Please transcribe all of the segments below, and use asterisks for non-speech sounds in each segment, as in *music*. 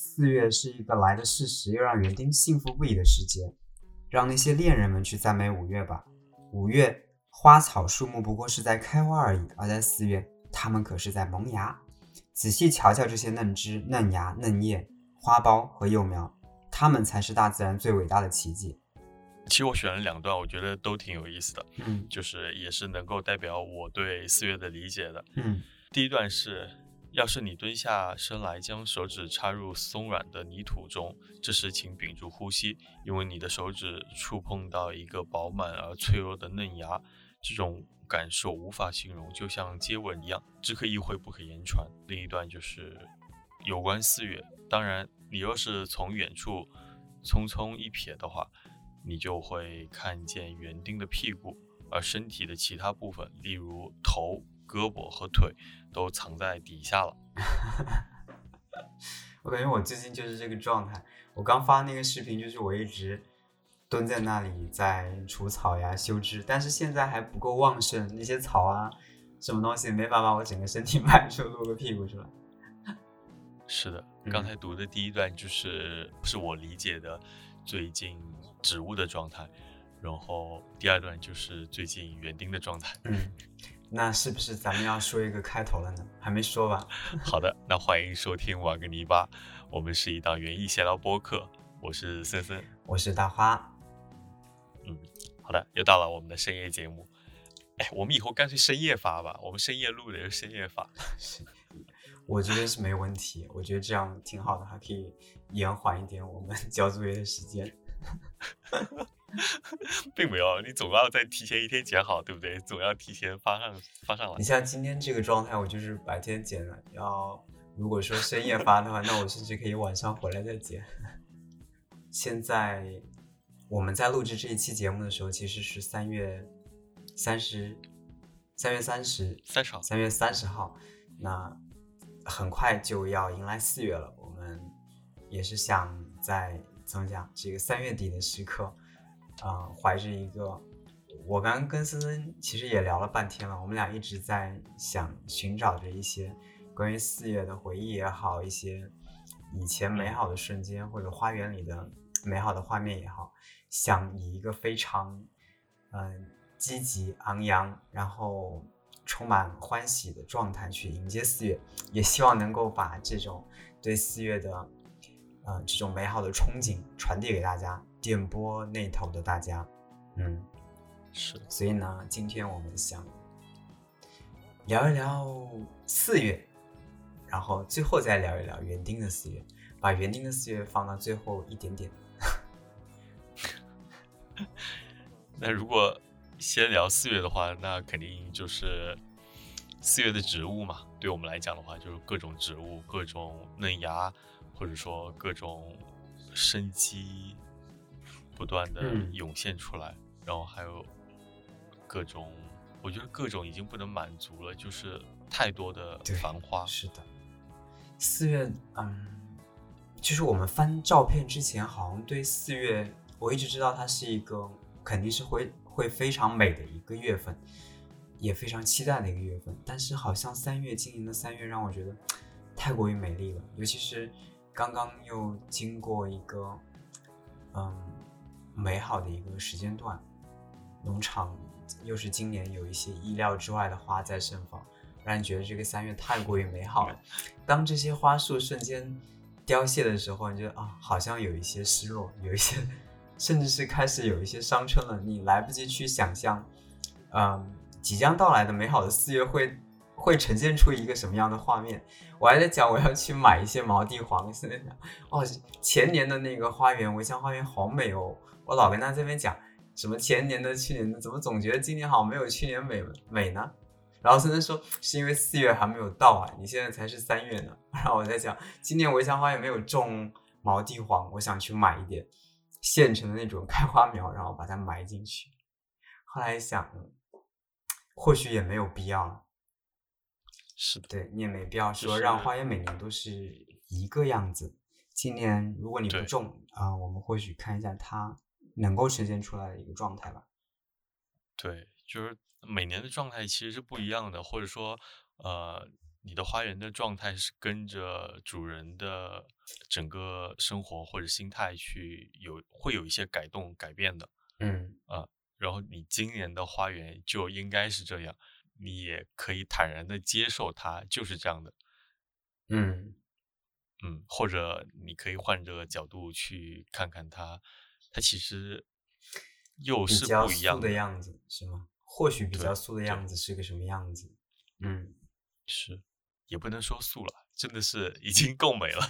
四月是一个来的事实，又让园丁幸福不已的时节。让那些恋人们去赞美五月吧。五月花草树木不过是在开花而已，而在四月，它们可是在萌芽。仔细瞧瞧这些嫩枝、嫩芽、嫩叶、花苞和幼苗，它们才是大自然最伟大的奇迹。其实我选了两段，我觉得都挺有意思的，嗯就是也是能够代表我对四月的理解的。嗯第一段是，要是你蹲下身来，将手指插入松软的泥土中，这时请屏住呼吸，因为你的手指触碰到一个饱满而脆弱的嫩芽，这种感受无法形容，就像接吻一样，只可意会不可言传。另一段就是有关四月，当然，你若是从远处匆匆一瞥的话，你就会看见园丁的屁股，而身体的其他部分，例如头、胳膊和腿，都藏在底下了。*laughs* 我感觉我最近就是这个状态。我刚发那个视频，就是我一直蹲在那里在除草呀、修枝，但是现在还不够旺盛，那些草啊、什么东西没法把我整个身体 *laughs* 迈出露个屁股出来。*laughs* 是的，嗯刚才读的第一段就是是我理解的最近植物的状态，然后第二段就是最近园丁的状态。嗯，那是不是咱们要说一个开头了呢？还没说吧？*laughs* 好的，那欢迎收听瓦格泥巴，我们是一档园艺闲聊播客，我是森森。我是大花，嗯好的，又到了我们的深夜节目。哎，我们以后干脆深夜发吧，我们深夜录的就深夜发。*laughs* 我觉得是没问题，我觉得这样挺好的，还可以延缓一点我们 *laughs* 交作业的时间。*laughs* 并没有，你总要在提前一天剪好，对不对？总要提前发上发上来你。像今天这个状态，我就是白天剪了，要如果说深夜发的话，那我甚至可以晚上回来再剪。现在我们在录制这一期节目的时候，其实是三月三十，三月三十，三十号，三月三十号，那很快就要迎来四月了。我们也是想在怎么讲这个三月底的时刻，啊、怀着一个，我刚刚跟森森其实也聊了半天了，我们俩一直在想寻找着一些关于四月的回忆也好，一些以前美好的瞬间或者花园里的美好的画面也好，想以一个非常嗯、积极昂扬，然后充满欢喜的状态去迎接四月，也希望能够把这种对四月的呃这种美好的憧憬传递给大家，电波那头的大家，嗯，是，所以呢，今天我们想聊一聊四月，然后最后再聊一聊园丁的四月，把园丁的四月放到最后一点点。*laughs* 那如果先聊四月的话，那肯定就是四月的植物嘛。对我们来讲的话，就是各种植物、各种嫩芽，或者说各种生机不断的嗯涌现出来，然后还有各种，我觉得各种已经不能满足了，就是太多的繁花。是的，四月，嗯，就是我们翻照片之前，好像对四月，我一直知道它是一个肯定是会会非常美的一个月份，也非常期待的一个月份。但是好像三月，今年的三月让我觉得太过于美丽了，尤其是刚刚又经过一个嗯美好的一个时间段，农场又是今年有一些意料之外的花在盛放。让你觉得这个三月太过于美好了。当这些花束瞬间凋谢的时候，你觉得啊，好像有一些失落，有一些，甚至是开始有一些伤春了。你来不及去想象，嗯，即将到来的美好的四月会会呈现出一个什么样的画面。我还在讲我要去买一些毛地黄，现在想哦，前年的那个花园围墙花园好美哦，我老跟他这边讲什么前年的、去年的，怎么总觉得今年好像没有去年美美呢？然后森森说是因为四月还没有到啊，你现在才是三月呢。*laughs* 然后我在想今年围墙花园没有种毛地黄，我想去买一点现成的那种开花苗，然后把它埋进去。后来想，嗯或许也没有必要了。是的，对你也没必要说让花园每年都是一个样子。今年如果你不种啊、我们或许看一下它能够实现出来的一个状态吧。对，就是每年的状态其实是不一样的，或者说，呃，你的花园的状态是跟着主人的整个生活或者心态去有会有一些改动改变的，嗯。啊，然后你今年的花园就应该是这样，你也可以坦然的接受它就是这样的，嗯。嗯，或者你可以换个角度去看看它，它其实又是比较不一样素的样子是吗？或许比较素的样子是个什么样子？嗯，是，也不能说素了，真的是已经够美了。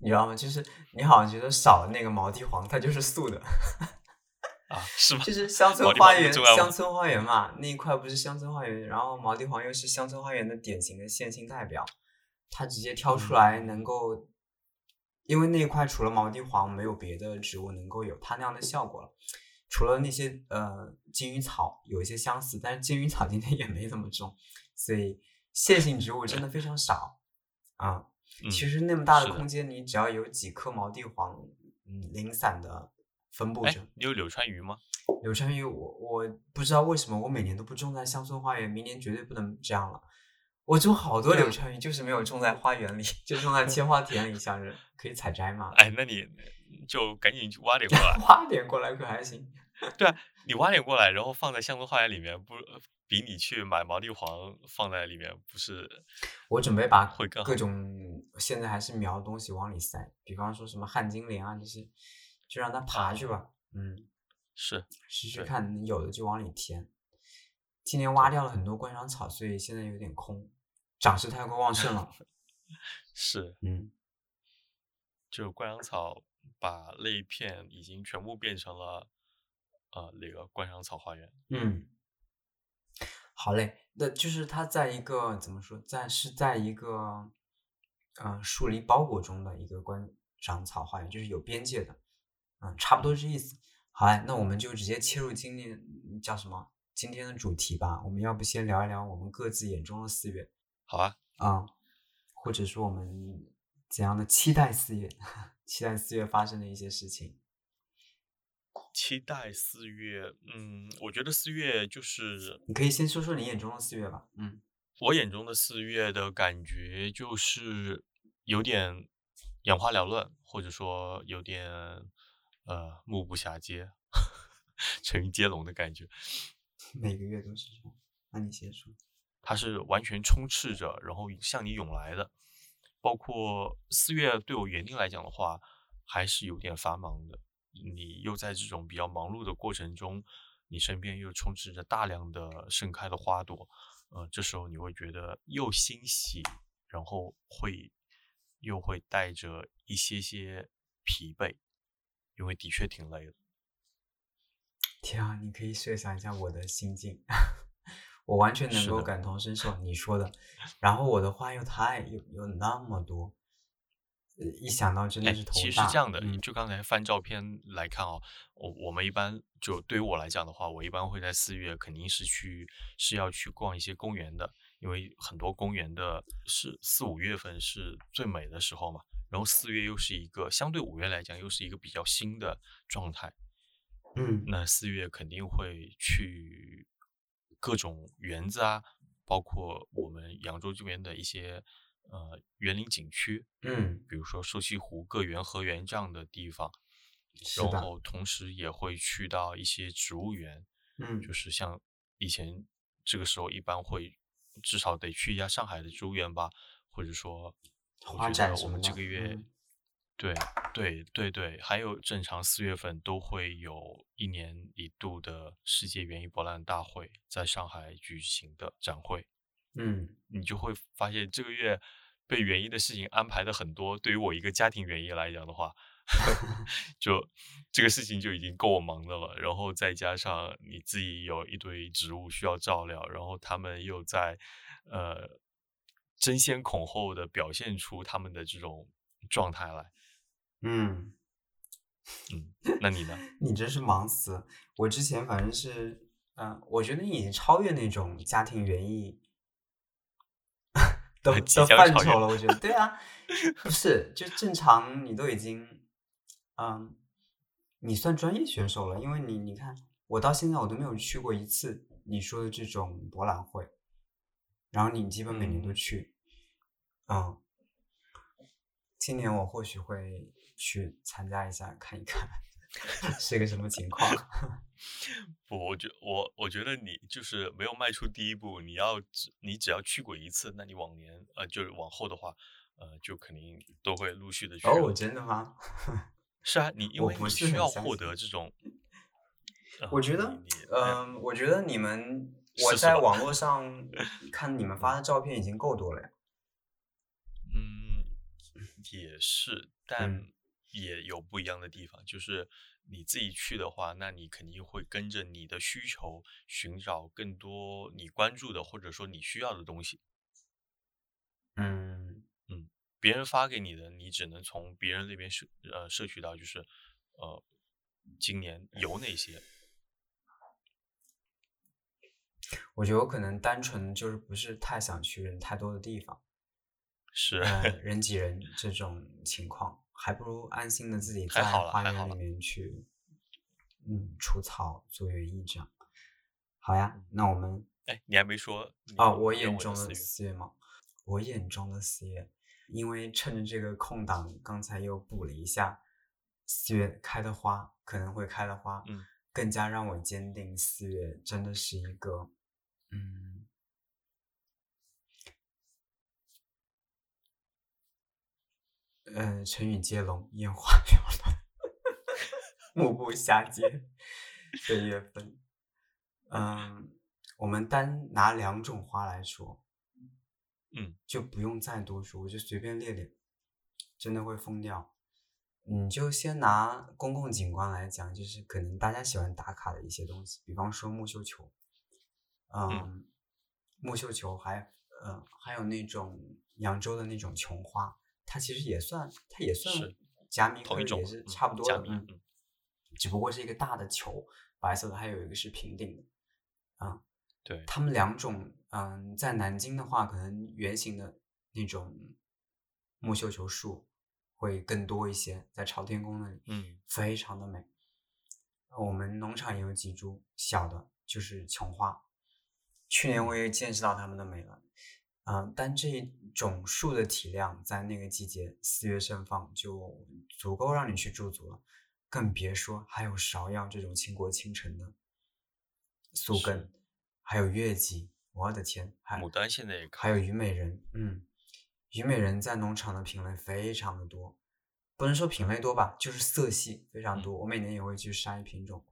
你知道吗？就是你好像觉得少了那个毛地黄，它就是素的。啊，是吗？*laughs* 就是乡村花园，乡村花园嘛，那一块不是乡村花园，然后毛地黄又是乡村花园的典型的线性代表，它直接挑出来能够，因为那一块除了毛地黄，没有别的植物能够有它那样的效果了。除了那些呃金鱼草有一些相似，但是金鱼草今天也没怎么种，所以线性植物真的非常少啊。*laughs* 嗯，其实那么大的的空间，你只要有几颗毛地黄，嗯，零散的分布哎着。，你有柳川鱼吗？柳川鱼，我我不知道为什么我每年都不种在乡村花园，明年绝对不能这样了。我种好多柳川鱼，就是没有种在花园里，*laughs* 就种在 *laughs* 千花田里，想着可以采摘嘛。哎，那你就赶紧去挖点过来。*laughs* 挖点过来可还行。对啊，你挖点过来，然后放在乡村花园里面，不比你去买毛地黄放在里面不是？我准备把会各种现在还是苗的东西往里塞，比方说什么旱金莲啊这些，就让它爬去吧。嗯，是试试看，有的就往里填。今年挖掉了很多观赏草，所以现在有点空，长势太过旺盛了。*laughs* 是，嗯，就观赏草把那一片已经全部变成了呃那个观赏草花园。嗯，好嘞，那就是它在一个怎么说，在是在一个嗯、呃树篱包裹中的一个观赏草花园，就是有边界的，嗯，差不多是这意思。好嘞，那我们就直接切入今天嗯叫什么今天的主题吧。我们要不先聊一聊我们各自眼中的四月好啊，啊、或者说我们怎样的期待四月，*laughs* 期待四月发生的一些事情。期待四月，嗯，我觉得四月就是你可以先说说你眼中的四月吧。嗯我眼中的四月的感觉就是有点眼花缭乱，或者说有点呃目不暇接，*laughs* 成语接龙的感觉。每个月都是这样。那你先说。它是完全充斥着，然后向你涌来的。包括四月对我原定来讲的话，还是有点繁忙的。你又在这种比较忙碌的过程中，你身边又充斥着大量的盛开的花朵，呃，这时候你会觉得又欣喜，然后会又会带着一些些疲惫，因为的确挺累的。天啊，你可以设想一下我的心境，我完全能够感同身受你说的。然后我的话又太有有那么多，呃一想到真的哎是，头其实。是这样的，嗯就刚才翻照片来看哦，我我们一般就对于我来讲的话，我一般会在四月肯定是去是要去逛一些公园的，因为很多公园的是四五月份是最美的时候嘛，然后四月又是一个相对五月来讲又是一个比较新的状态，嗯那四月肯定会去各种园子啊，包括我们扬州这边的一些呃园林景区，嗯，比如说瘦西湖、各园、河园这样的地方，然后同时也会去到一些植物园，嗯。就是像以前这个时候一般会至少得去一下上海的植物园吧，或者说我花觉得我们这个月。嗯对对对对，还有正常四月份都会有一年一度的世界园艺博览大会在上海举行的展会，嗯你就会发现这个月被园艺的事情安排的很多。对于我一个家庭园艺来讲的话，*laughs* 就这个事情就已经够我忙的了。然后再加上你自己有一堆植物需要照料，然后他们又在呃争先恐后的表现出他们的这种状态来。嗯，嗯，那你呢？*laughs* 你真是忙死了。我之前反正是，嗯、我觉得你已经超越那种家庭园艺的即 *laughs* 的将超越范畴了。我觉得，对啊，不是，就正常你都已经，嗯，你算专业选手了，因为你你看，我到现在我都没有去过一次你说的这种博览会。然后你基本每年都嗯去，嗯，今年我或许会去参加一下，看一看 *laughs* 是个什么情况。*laughs* 不，我觉我我觉得你就是没有迈出第一步，你要只你只要去过一次，那你往年呃就是往后的话，呃就肯定都会陆续的去哦，了。真的吗？*laughs* 是啊，你因为你需要获得这种，呃我觉得嗯，我觉得你们我在网络上看你们发的照片已经够多了呀。嗯，也是，但嗯也有不一样的地方。就是你自己去的话，那你肯定会跟着你的需求寻找更多你关注的或者说你需要的东西。嗯嗯别人发给你的，你只能从别人那边摄呃摄取到，就是呃今年有哪些。我觉得我可能单纯就是不是太想去人太多的地方，是，呃，人挤人这种情况，还不如安心的自己在花园里面去，嗯，除草做园艺这样。好呀，那我们哎，你还没说你哦，我眼中的四月四月吗？我眼中的四月，因为趁着这个空档，刚才又补了一下四月开的花，可能会开的花，嗯，更加让我坚定四月真的是一个，嗯，呃，成语接龙，烟花缭乱，目不暇接的月份。嗯，我们单拿两种花来说，嗯，就不用再多说，我就随便列列，真的会疯掉。你就先拿公共景观来讲，就是可能大家喜欢打卡的一些东西，比方说木绣球，嗯，木绣球还呃还有那种扬州的那种琼花，它其实也算，它也算是加密也是差不多的，嗯嗯，只不过是一个大的球，白色的，还有一个是平顶的，啊、对，他们两种，嗯，在南京的话，可能圆形的那种木绣球树会更多一些，在朝天宫那里，嗯非常的美。我们农场也有几株小的，就是琼花。去年我也见识到它们的美了，嗯、但这一种树的体量在那个季节四月盛放就足够让你去驻足了，更别说还有芍药这种倾国倾城的宿根，还有月季，我的天，还牡丹现在也还有虞美人，嗯，虞美人在农场的品类非常的多，不能说品类多吧，就是色系非常嗯多。我每年也会去筛品种，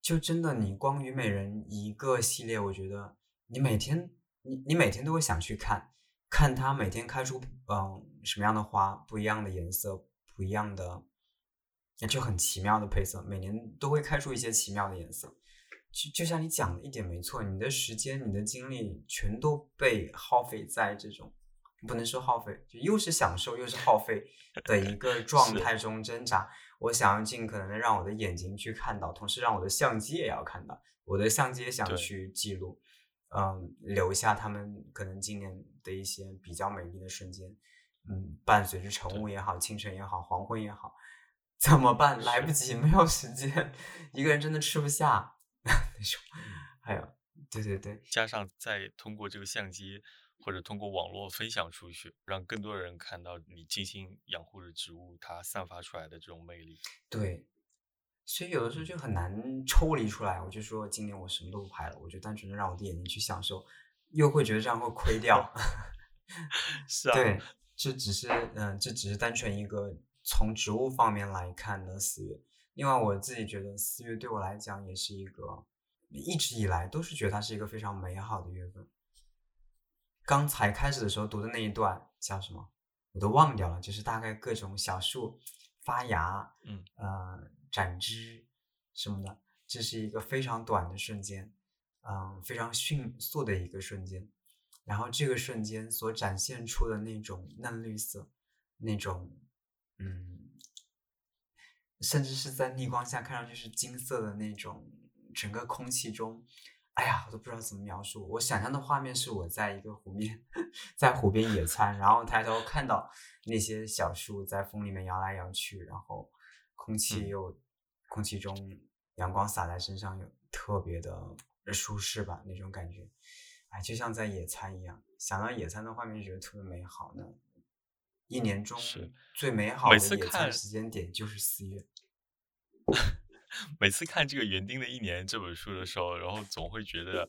就真的你光虞美人一个系列，我觉得你每天你你每天都会想去看，看它每天开出嗯什么样的花，不一样的颜色，不一样的，就很奇妙的配色，每年都会开出一些奇妙的颜色。就就像你讲的一点没错，你的时间、你的精力全都被耗费在这种，不能说耗费，就又是享受又是耗费 *laughs* 的一个状态中挣扎。我想要尽可能的让我的眼睛去看到，同时让我的相机也要看到，我的相机也想去记录，嗯，留下他们可能今年的一些比较美丽的瞬间，嗯，伴随着晨雾也好，清晨也好，黄昏也好，怎么办？来不及，没有时间，一个人真的吃不下 *laughs* 那种。还有，对对对，加上再通过这个相机或者通过网络分享出去，让更多人看到你精心养护的植物它散发出来的这种魅力。对，所以有的时候就很难抽离出来。我就说今年我什么都不拍了，我就单纯的让我的眼睛去享受，又会觉得这样会亏掉。*laughs* 是啊，对，这只是嗯、这只是单纯一个从植物方面来看的四月。另外，我自己觉得四月对我来讲也是一个，一直以来都是觉得它是一个非常美好的月份。刚才开始的时候读的那一段叫什么，我都忘掉了，就是大概各种小树发芽，嗯，呃，展枝什么的，这是一个非常短的瞬间，嗯、非常迅速的一个瞬间。然后这个瞬间所展现出的那种嫩绿色，那种嗯，甚至是在逆光下看上去是金色的那种，整个空气中，哎呀，我都不知道怎么描述。我想象的画面是我在一个湖面，*laughs* 在湖边野餐，然后抬头看到那些小树在风里面摇来摇去，然后空气嗯又、空气中阳光洒在身上，又特别的舒适吧那种感觉。哎，就像在野餐一样，想到野餐的画面，觉得特别美好呢。一年中是最美好的野餐时间点就是四月。*laughs* 每次看这个《园丁的一年》这本书的时候，然后总会觉得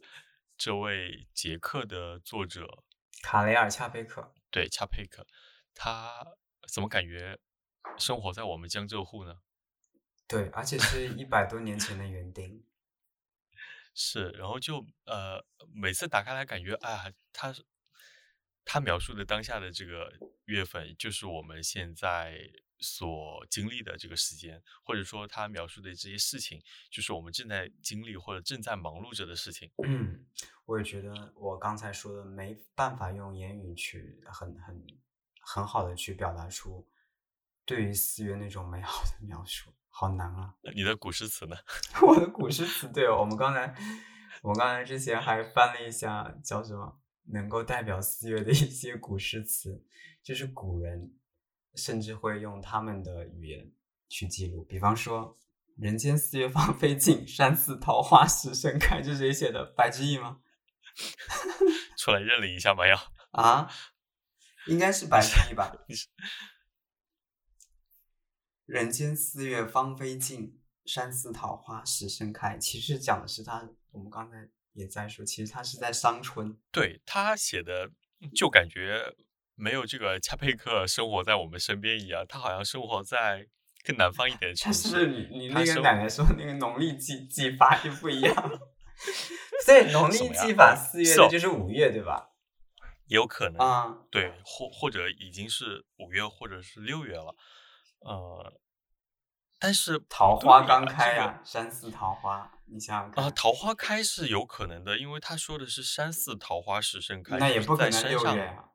这位捷克的作者卡雷尔·恰佩克，对恰佩克，他怎么感觉生活在我们江浙沪呢？对，而且是一百多年前的园丁。*laughs* 是，然后就呃，每次打开来感觉，哎呀，他他描述的当下的这个月份，就是我们现在所经历的这个时间，或者说他描述的这些事情，就是我们正在经历或者正在忙碌着的事情。嗯，我也觉得我刚才说的没办法用言语去很很很好的去表达出对于四月那种美好的描述，好难啊！你的古诗词呢？*laughs* 我的古诗词，对哦，我们刚才我们刚才之前还翻了一下叫什么能够代表四月的一些古诗词，就是古人甚至会用他们的语言去记录，比方说“人间四月芳菲尽，山寺桃花始盛开”，这是谁写的？白居易吗？*laughs* 出来认领一下吧，要啊，应该是白居易吧。你 *laughs* 是人间四月芳菲尽，山寺桃花始盛开。其实讲的是他，我们刚才也在说，其实他是在伤春。对他写的，就感觉没有这个恰佩克生活在我们身边一样，他好像生活在更南方一点的城但是。你你那个奶奶说那个农历季季法就不一样？*laughs* 所以农历什么呀季法四月就是五月对吧？也有可能，啊、对，或或者已经是五月或者是六月了，呃，但是桃花刚开这个呀、山寺桃花，你想想看，啊，桃花开是有可能的，因为他说的是山寺桃花始盛开，那也不可能六在山上月啊。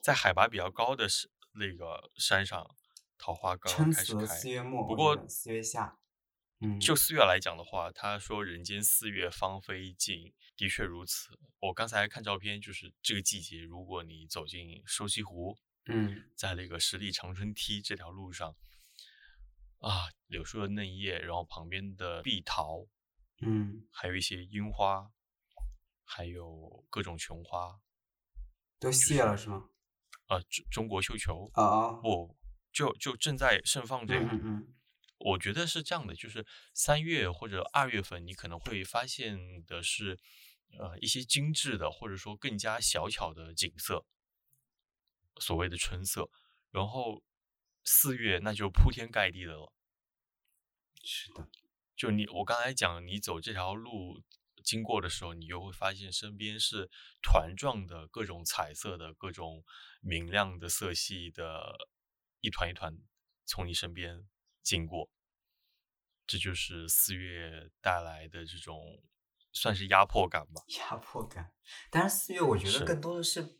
在海拔比较高的是那个山上，桃花刚开始开。四月末，不过四月下，嗯，就四月来讲的话，他说“人间四月芳菲尽”，的确如此。我刚才看照片，就是这个季节，如果你走进瘦西湖，嗯。在那个十里长春梯这条路上，啊，柳树的嫩叶，然后旁边的碧桃，嗯，还有一些樱花，还有各种琼花，都谢了是吗？呃，中中国绣球，啊哦，不，就就正在盛放这个。嗯嗯嗯，我觉得是这样的，就是三月或者二月份，你可能会发现的是，呃，一些精致的或者说更加小巧的景色，所谓的春色。然后四月那就铺天盖地的了。是的，就你我刚才讲，你走这条路经过的时候，你就会发现身边是团状的各种彩色的、各种明亮的色系的，一团一团从你身边经过。这就是四月带来的这种算是压迫感吧。压迫感。但是四月我觉得更多的是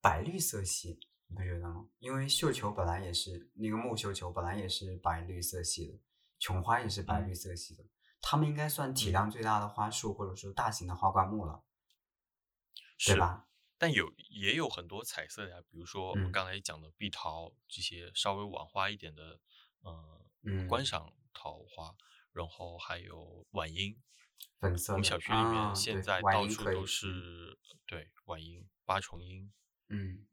白绿色系，你不觉得吗？因为绣球本来也是那个木绣球本来也是白绿色系的，琼花也是白绿嗯色系的，它们应该算体嗯量最大的花束，或者说大型的花灌木了，是对吧？但有也有很多彩色的呀，比如说我们嗯刚才讲的碧桃这些稍微晚花一点的，呃，嗯观赏桃花，然后还有晚樱。粉色。我们小区里面现在到处都是对晚樱、八重樱、嗯，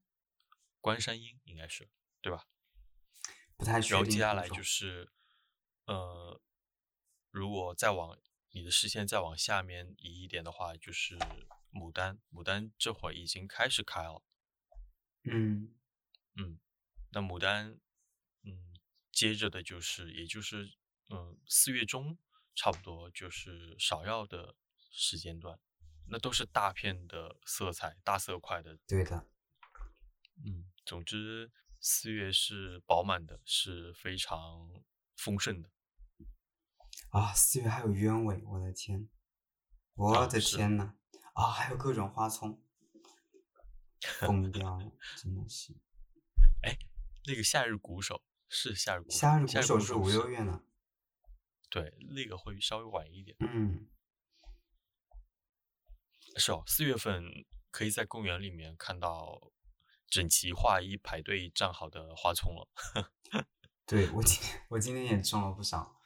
关山樱，应该是对吧？不太确然后定品种接下来就是，呃，如果再往你的视线再往下面移一点的话，就是牡丹。牡丹这会儿已经开始开了。嗯嗯，那牡丹，嗯，接着的就是，也就是，嗯，四月中差不多就是芍药的时间段，那都是大片的色彩、大色块的。对的，嗯，总之四月是饱满的，是非常丰盛的。啊，四月还有鸢尾，我的天，我的天呐，啊，还有各种花丛，*laughs* 疯掉了，真的是。那个夏日鼓手是夏日鼓手，夏日鼓手是五六月呢，对，那个会稍微晚一点。嗯，是哦，四月份可以在公园里面看到整齐划一排队站好的花丛了。*laughs* 对我今我今天也种了不少，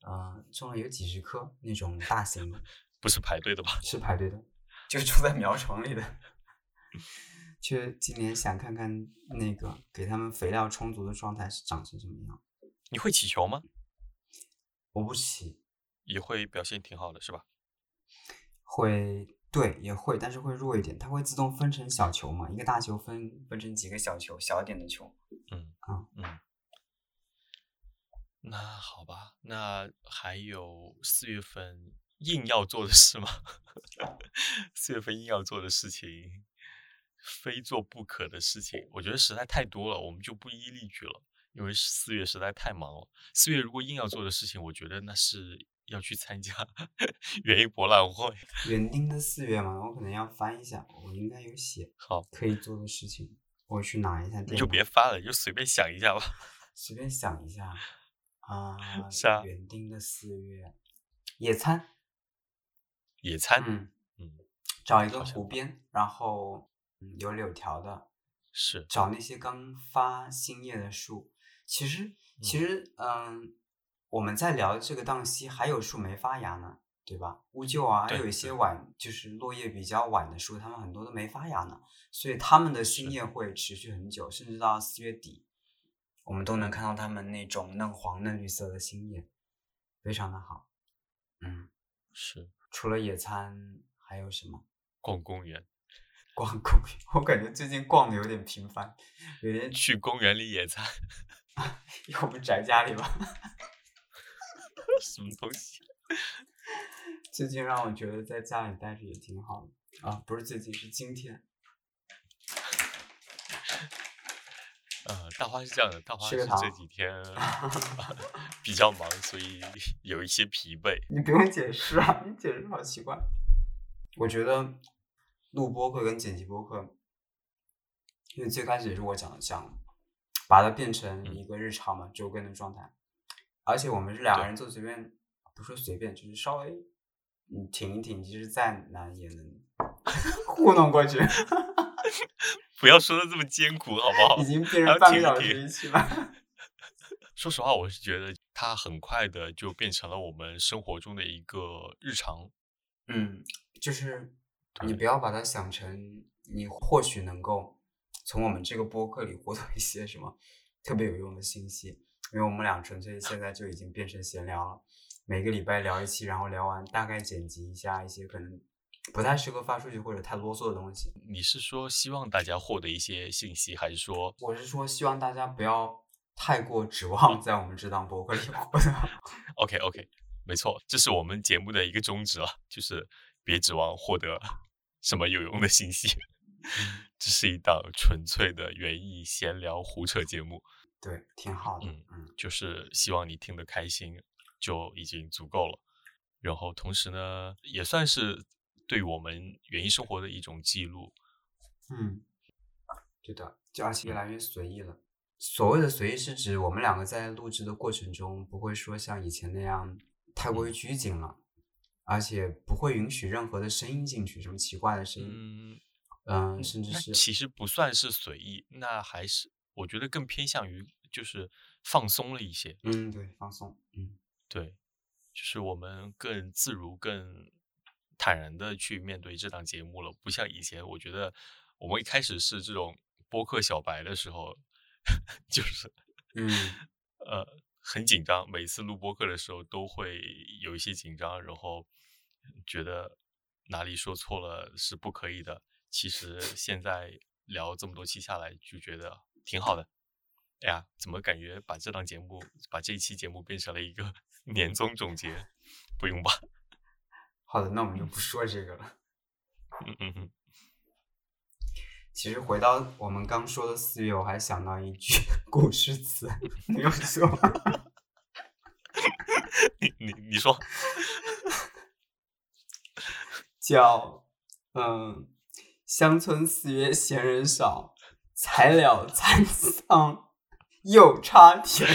呃，种了有几十棵那种大型的，不是排队的吧？是排队的，就住在苗床里的。*laughs* 去今年想看看那个给他们肥料充足的状态是长成什么样。你会起球吗？我不起，也会表现挺好的，是吧？会，对，也会，但是会弱一点。它会自动分成小球嘛？一个大球分分成几个小球，小一点的球。嗯啊嗯。那好吧，那还有四月份硬要做的事吗？*laughs* 四月份硬要做的事情，非做不可的事情，我觉得实在太多了，我们就不一一例举了，因为四月实在太忙了。四月如果硬要做的事情，我觉得那是要去参加 *laughs* 园艺博览会。*laughs* 园丁的四月嘛，我可能要翻一下，我应该有写好可以做的事情，我去拿一下电脑。你就别翻了，你就随便想一下吧。*laughs* 随便想一下啊，是啊园丁的四月，野餐，野餐，嗯，嗯，找一个湖边，然后嗯有柳条的，是，找那些刚发新叶的树。其实，其实，嗯，我们在聊的这个档期还有树没发芽呢，对吧？乌桕啊，还有一些晚，就是落叶比较晚的树，它们很多都没发芽呢，所以它们的新叶会持续很久，甚至到四月底，我们都能看到它们那种嫩黄、嫩绿色的新叶，非常的好。嗯，是除了野餐，还有什么？逛公园，*laughs* 逛公园，我感觉最近逛的有点频繁，有点去公园里野餐，*laughs* 要不宅家里吧。*laughs* 什么东西？*laughs* 最近让我觉得在家里待着也挺好的啊，不是最近，是今天。呃，大花是这样的，大花是这几天比较忙，所以有一些疲惫。你不用解释啊，你解释好奇怪。我觉得录播客跟剪辑播客，因为最开始也是我讲想把它变成嗯一个日常嘛，周更的状态。而且我们是两个人做随便，不说随便，就是稍微嗯挺一挺，其实再难也能 *laughs* 糊弄过去。*laughs* 不要说的这么艰苦，好不好？已经变成半个小时一期了。说实话，我是觉得它很快的就变成了我们生活中的一个日常。嗯，就是你不要把它想成你或许能够从我们这个播客里获得一些什么特别有用的信息，因为我们俩纯粹现在就已经变成闲聊了，每个礼拜聊一期，然后聊完大概剪辑一下一些可能不太适合发出去或者太啰嗦的东西。你是说希望大家获得一些信息，还是说我是说，希望大家不要太过指望在我们这档播客里获得。OK OK？没错，这是我们节目的一个宗旨了，就是别指望获得什么有用的信息。这是一档纯粹的园艺闲聊胡扯节目，对，挺好的。嗯嗯就是希望你听得开心就已经足够了。然后同时呢，也算是对我们园艺生活的一种记录。嗯，对的，就而且越来越随意了。所谓的随意是指我们两个在录制的过程中，不会说像以前那样太过于拘谨了，而且不会允许任何的声音进去，什么奇怪的声音，嗯，嗯、甚至那是其实不算是随意，那还是我觉得更偏向于就是放松了一些。嗯，对，放松，嗯对，就是我们更自如、更坦然的去面对这档节目了，不像以前，我觉得我们一开始是这种播客小白的时候，*laughs* 就是嗯呃很紧张，每次录播客的时候都会有一些紧张，然后觉得哪里说错了是不可以的。其实现在聊这么多期下来，就觉得挺好的。哎呀，怎么感觉把这档节目，把这一期节目变成了一个 *laughs* 年终总结？不用吧？*laughs* 好的，那我们就不说这个了。*laughs* 嗯嗯嗯，其实回到我们刚说的四月，我还想到一句古诗词，你有说吗？你你你说，叫嗯，乡村四月闲人少，才了蚕桑又插田。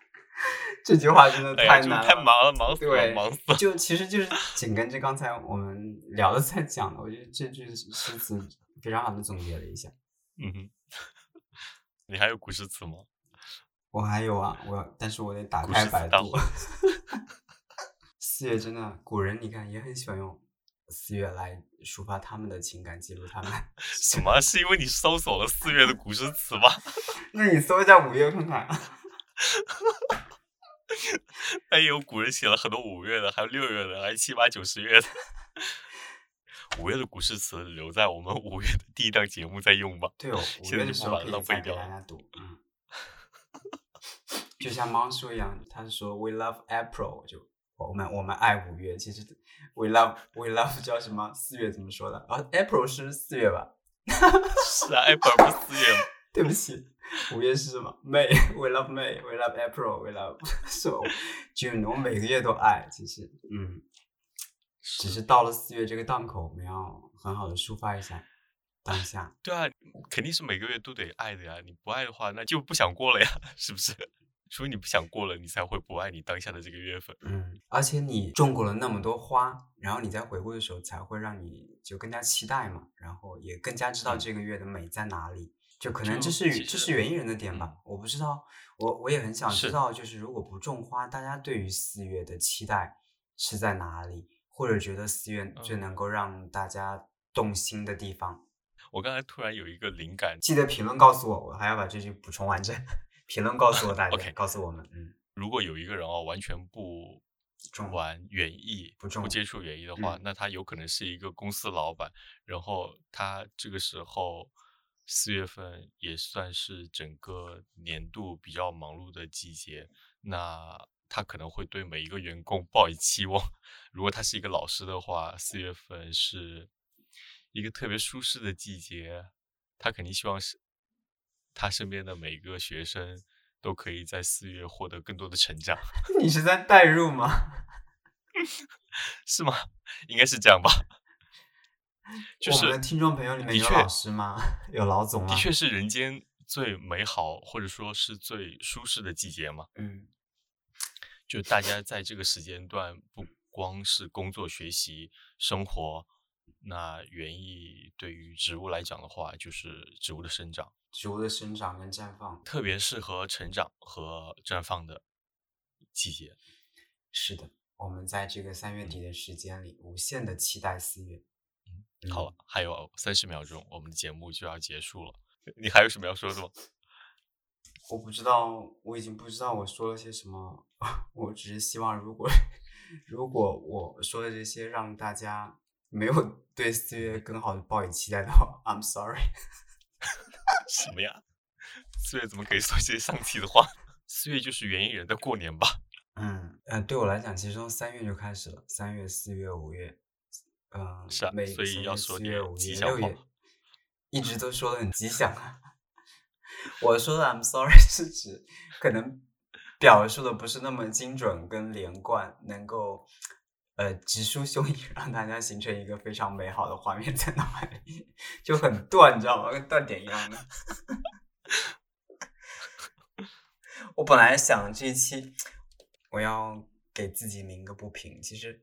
*laughs* 这句话真的太难了，太忙了，忙死了，对忙死了。就其实就是紧跟着刚才我们聊的在讲的，我觉得这句诗词非常好的总结了一下。嗯哼，*laughs* 你还有古诗词吗？我还有啊，我但是我得打开百度。*laughs* 四月真的，古人你看也很喜欢用四月来抒发他们的情感，记录他们。*laughs* 什么？是因为你搜索了四月的古诗词吗？*laughs* 那你搜一下五月看看。*laughs* 那也有古人写了很多五月的，还有六月的，还有七八九十月的。五月的古诗词留在我们五月的第一档节目再用吧。对哦，现在就不把它浪费掉。嗯。就像猫叔一样，他说 “We love April”，就我们我们爱五月。其实 “We love *laughs* We love” 叫什么？四月怎么说的？啊，April 是四月吧？*laughs* 是啊，April 不是四月吗？*laughs* 对不起，五月是什么？May。We love May。We love April。We love 是吧？June。我每个月都爱。其实，嗯，只是到了四月这个档口，我们要很好的抒发一下当下。对啊，肯定是每个月都得爱的呀。你不爱的话，那就不想过了呀，是不是？除非你不想过了，你才会不爱你当下的这个月份。嗯，而且你种过了那么多花，然后你在回顾的时候，才会让你就更加期待嘛，然后也更加知道这个月的美在哪里。就可能这是这是原艺人的点吧，我不知道，我我也很想知道，就是如果不种花，大家对于四月的期待是在哪里，或者觉得四月最能够让大家动心的地方。我刚才突然有一个灵感，记得评论告诉我，我还要把这句补充完整。评论告诉我大家，OK，，告诉我们，嗯，如果有一个人哦，完全不玩园艺，不不接触园艺的话，那他有可能是一个公司老板，然后他这个时候四月份也算是整个年度比较忙碌的季节，那他可能会对每一个员工抱以期望。如果他是一个老师的话，四月份是一个特别舒适的季节，他肯定希望是。他身边的每个学生都可以在四月获得更多的成长。*laughs* 你是在代入吗？*laughs* 是吗？应该是这样吧。就是我们的听众朋友里面有老师吗？*laughs* 有老总吗？的确是人间最美好或者说是最舒适的季节嘛。嗯。就大家在这个时间段，不光是工作、学习、生活，那园艺对于植物来讲的话，就是植物的生长。植物的生长跟绽放，特别适合成长和绽放的季节。是的，我们在这个三月底的时间里，无限的期待四月。嗯，好了，还有三十秒钟，我们的节目就要结束了。*laughs* 你还有什么要说的吗？*laughs* 我不知道，我已经不知道我说了些什么。*laughs* 我只是希望，如果如果我说的这些让大家没有对四月更好的抱以期待的话，I'm sorry。*laughs* 什么呀？四月怎么可以说这些丧气的话？四月就是原因人的过年吧？嗯嗯，对我来讲，其实从三月就开始了。三月、四月、五月，嗯，是啊，所以要说月、五月、六月，一直都说的很吉祥啊。*laughs* 我说的 I'm sorry 是指可能表述的不是那么精准跟连贯，能够。呃，直抒胸臆，让大家形成一个非常美好的画面在脑海里，就很断，你知道吗？跟断点一样的。*laughs* 我本来想这一期我要给自己鸣个不平，其实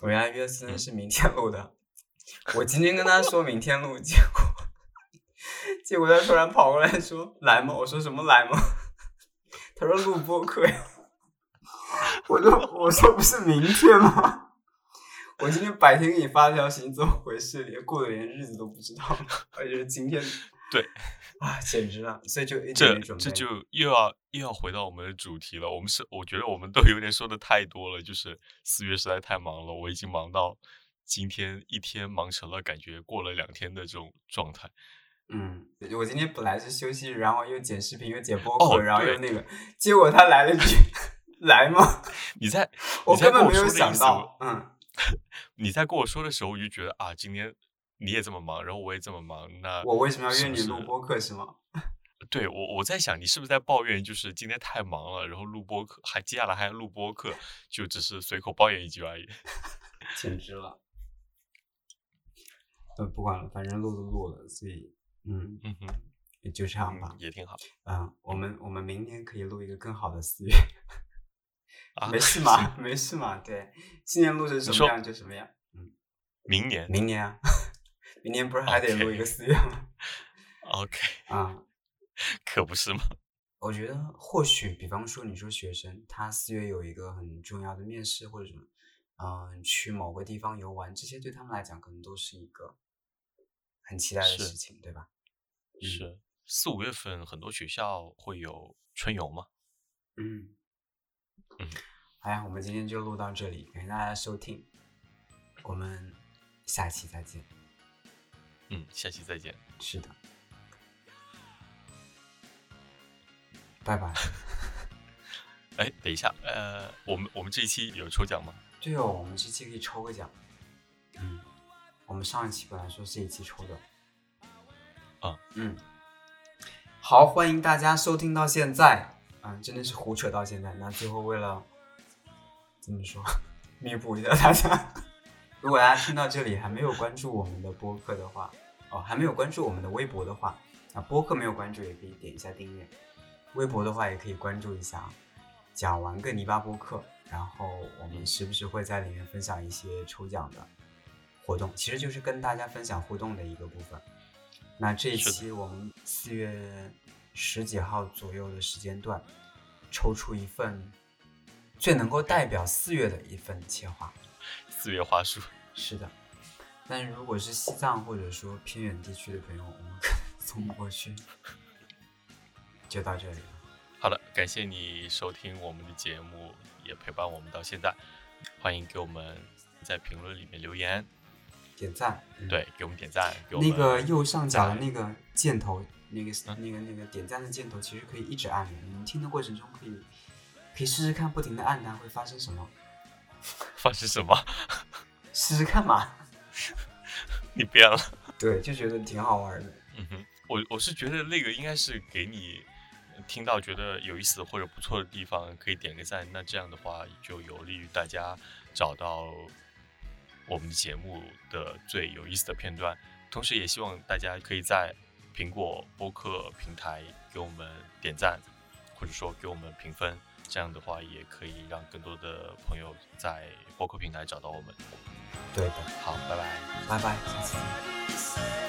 我原来约森是明天录的，我今天跟他说明天录，结果结果他突然跑过来说来吗？我说什么来吗？他说录播课呀，*laughs* 我说我说不是明天吗？我今天白天给你发条消息，你怎么回事？连过的连日子都不知道，而且是今天。*laughs* 对，啊，简直了！所以就这这就又要又要回到我们的主题了。我们是我觉得我们都有点说的太多了，就是四月实在太忙了，我已经忙到今天一天忙成了感觉过了两天的这种状态。嗯，我今天本来是休息日，然后又剪视频又剪播客，然后又那个，结果他来了句：*laughs* “来吗？”你在，我根本没有想到，嗯。*laughs* 你在跟我说的时候，我就觉得啊，今天你也这么忙，然后我也这么忙，那我为什么要约你录播客是吗？对我，我在想你是不是在抱怨，就是今天太忙了，然后录播客还接下来还要录播客，就只是随口抱怨一句而已。*laughs* 简直了！呃，不管了，反正录都录了，所以嗯嗯哼，也就这样吧，也挺好。嗯，我们我们明天可以录一个更好的四月。啊，没事嘛，没事嘛，对，今年录成什么样就什么样，嗯，明年，明年啊，明年不是还得录一个四月吗？OK，*laughs* 啊，*laughs* 可不是吗？我觉得或许，比方说，你说学生他四月有一个很重要的面试或者什么，嗯，去某个地方游玩，这些对他们来讲可能都是一个很期待的事情，对吧？是四五月份很多学校会有春游吗？嗯嗯，好呀，我们今天就录到这里，感谢大家收听，我们下期再见。嗯，下期再见。是的，拜拜。*laughs* 哎，等一下，呃，我们我们这一期有抽奖吗？对哦，我们这期可以抽个奖。嗯，我们上一期本来说这一期抽的。啊，嗯，好，欢迎大家收听到现在，嗯，真的是胡扯到现在。那最后为了怎么说，弥补一下大家，如果大家听到这里还没有关注我们的播客的话，哦，还没有关注我们的微博的话，啊，播客没有关注也可以点一下订阅，微博的话也可以关注一下，讲完个泥巴播客。然后我们时不时会在里面分享一些抽奖的活动，其实就是跟大家分享互动的一个部分。那这一期我们四月十几号左右的时间段，抽出一份最能够代表四月的一份切花。四月花束。*laughs* 是的。但是如果是西藏或者说偏远地区的朋友，我们可能送不过去。就到这里了。好的，感谢你收听我们的节目。也陪伴我们到现在，欢迎给我们在评论里面留言、点赞。对，给我们点赞。那个右上角的那个箭头，那个那个那个点赞的箭头，其实可以一直按的。你们听的过程中可以可以试试看，不停的按它会发生什么？*laughs* 发生什么？试试看嘛。*laughs* 你变了。对，就觉得挺好玩的。嗯哼，我我是觉得那个应该是给你。听到觉得有意思或者不错的地方，可以点个赞。那这样的话，就有利于大家找到我们的节目的最有意思的片段。同时，也希望大家可以在苹果播客平台给我们点赞，或者说给我们评分。这样的话，也可以让更多的朋友在播客平台找到我们。对的，好，拜拜，拜拜，下次见。